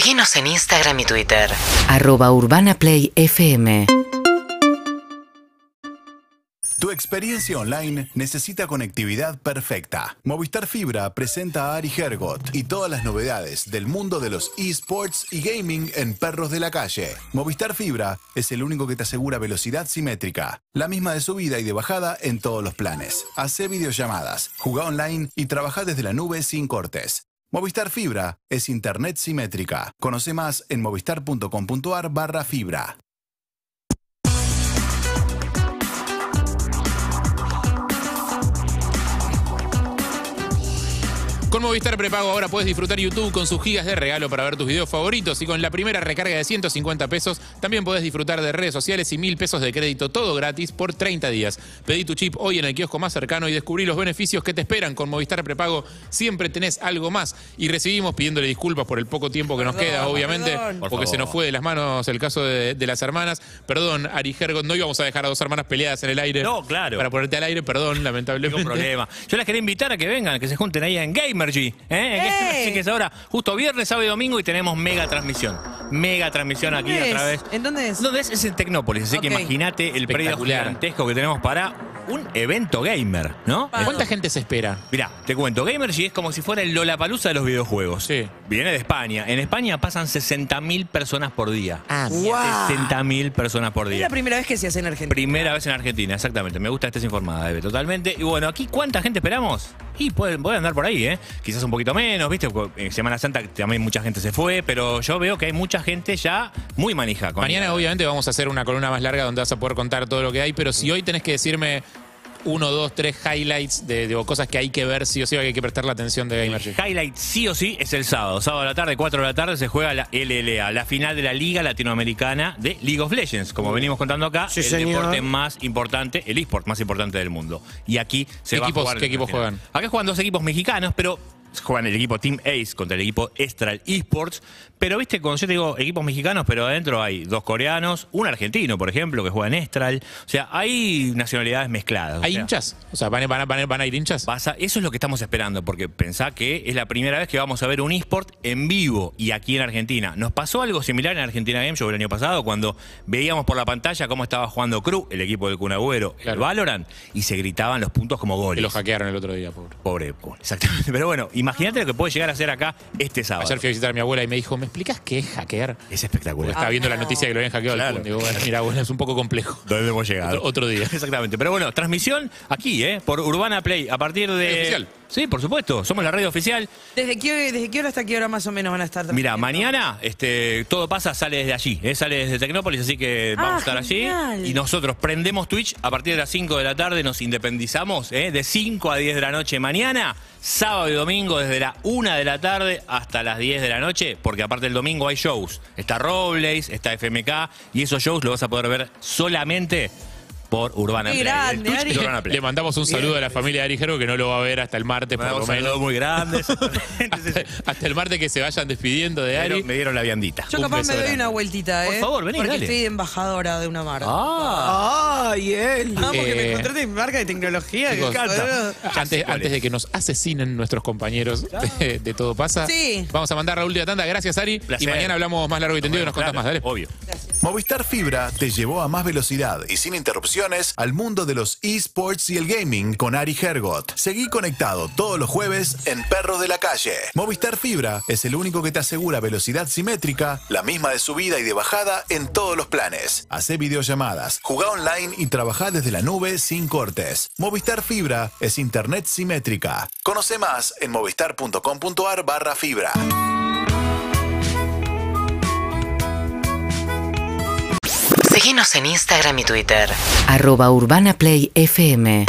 Seguinos en Instagram y Twitter. arroba urbanaplayfm Tu experiencia online necesita conectividad perfecta. Movistar Fibra presenta a Ari Hergot y todas las novedades del mundo de los esports y gaming en perros de la calle. Movistar Fibra es el único que te asegura velocidad simétrica, la misma de subida y de bajada en todos los planes. Hace videollamadas, juega online y trabaja desde la nube sin cortes. Movistar Fibra es internet simétrica. Conoce más en movistar.com.ar barra fibra. Con Movistar Prepago ahora puedes disfrutar YouTube con sus gigas de regalo para ver tus videos favoritos y con la primera recarga de 150 pesos también puedes disfrutar de redes sociales y mil pesos de crédito todo gratis por 30 días. Pedí tu chip hoy en el kiosco más cercano y descubrí los beneficios que te esperan. Con Movistar Prepago siempre tenés algo más y recibimos pidiéndole disculpas por el poco tiempo que nos Perdón, queda, obviamente, perdón. porque Por se nos fue de las manos el caso de, de las hermanas. Perdón, Ari Gergot, no íbamos a dejar a dos hermanas peleadas en el aire. No, claro. Para ponerte al aire, perdón, lamentablemente. Ningún problema. Yo las quería invitar a que vengan, que se junten ahí en Gamergy. ¿eh? ¡Ey! Así que es ahora justo viernes, sábado y domingo y tenemos mega transmisión. Mega transmisión aquí ¿Dónde a través. es? ¿En dónde es? ¿Dónde es? Es en Tecnópolis. Así que imagínate el predio Espectacular. gigantesco que tenemos para un evento gamer, ¿no? ¿Cuánta gente se espera? Mirá, te cuento, Gamergy es como si fuera el Lollapalooza de los videojuegos. Sí. Viene de España. En España pasan 60.000 personas por día. Ah, Guau. 60.000 personas por Es día. la primera vez que se hace en Argentina. Primera vez en Argentina, exactamente. Me gusta que estés informada, Eve, totalmente. Y bueno, aquí, ¿cuánta gente esperamos? Y pueden, pueden andar por ahí, ¿eh? Quizás un poquito menos, ¿viste? En Semana Santa también mucha gente se fue, pero yo veo que hay mucha gente ya muy manija. Con Mañana obviamente vamos a hacer una columna más larga donde vas a poder contar todo lo que hay, pero si hoy tenés que decirme uno, dos, tres highlights de, de cosas que hay que ver, sí o sí, que hay que prestar la atención de El Gamergy. highlight sí o sí es el sábado. Sábado a la tarde, 4 de la tarde, se juega la LLA, la final de la Liga Latinoamericana de League of Legends. Como venimos contando acá, Sí, el señor. deporte más importante, el eSport más importante del mundo. Y aquí se ¿Qué va equipos- a jugar. qué equipos final. juegan? Acá juegan dos equipos mexicanos, pero juegan el equipo Team Ace contra el equipo Estral Esports. Pero viste, cuando yo te digo equipos mexicanos, pero adentro hay dos coreanos, un argentino, por ejemplo, que juega en Estral. O sea, hay nacionalidades mezcladas. o ¿Hay sea, hinchas? O sea, ¿van, a- van van van a ir hinchas? Eso es lo que estamos esperando, porque pensá que es la primera vez que vamos a ver un eSport en vivo y aquí en Argentina. Nos pasó algo similar en Argentina Game Show el año pasado, cuando veíamos por la pantalla cómo estaba jugando Cruz, el equipo del Kun Agüero, el Claro. Valorant, y se gritaban los puntos como Que goles. lo hackearon el otro día, pobre. Pobre, pobre, exactamente. Pero bueno, imagínate lo que puede llegar a ser acá este sábado. Ayer fui a visitar a mi abuela y me dijo, ¿me explicas qué es hackear? Es Porque espectacular. estaba viendo la noticia que lo habían hackeado al Claro. Digo, bueno, mira, abuela, es un poco complejo. ¿Dónde hemos llegado? Otro- otro día. Exactamente. Pero bueno, transmisión aquí, ¿eh? Por Urbana Play, a partir de. Sí, por supuesto. Somos la radio oficial. ¿Desde qué, ¿Desde qué hora hasta qué hora más o menos van a estar? Mira, mañana este, todo pasa, sale desde allí, ¿eh? sale desde Tecnópolis, así que Ah, vamos a estar genial. allí. Y nosotros prendemos Twitch a partir de las 5 de la tarde, nos independizamos, ¿eh? de 5 a 10 de la noche mañana, sábado y domingo desde la 1 de la tarde hasta las 10 de la noche, porque aparte el domingo hay shows. Está Robles, está FMK, y esos shows los vas a poder ver solamente por Urbana Play. grande, Ari. de Urbana Play. Le mandamos un saludo a la familia de Ari Gergo que no lo va a ver hasta el martes, por lo un saludo menos. muy grande. Hasta, hasta el martes que se vayan despidiendo de me, Ari. dieron, me dieron la viandita. Yo Un capaz beso me doy grande. una vueltita, ¿eh? Por favor, vení, Porque dale. estoy embajadora de una marca. Ah, ¡Ay, él! Vamos, que me Eh, contrate mi marca de tecnología. chicos, que encanta. Antes, antes es. de que nos asesinen nuestros compañeros de, de Todo Pasa, Sí. vamos a mandar la última tanda. Gracias, Ari. Placer. Y mañana hablamos más largo y tendido y nos contás Claro, más. Dale. Obvio. Movistar Fibra te llevó a más velocidad y sin interrupciones al mundo de los esports y el gaming con Ari Hergot. Seguí conectado todos los jueves en Perros de la Calle. Movistar Fibra es el único que te asegura velocidad simétrica, la misma de subida y de bajada en todos los planes. Hacé videollamadas, jugá online y trabajá desde la nube sin cortes. Movistar Fibra es internet simétrica. Conoce más en movistar.com.ar barra fibra. Seguinos en Instagram y Twitter. arroba urbanaplayfm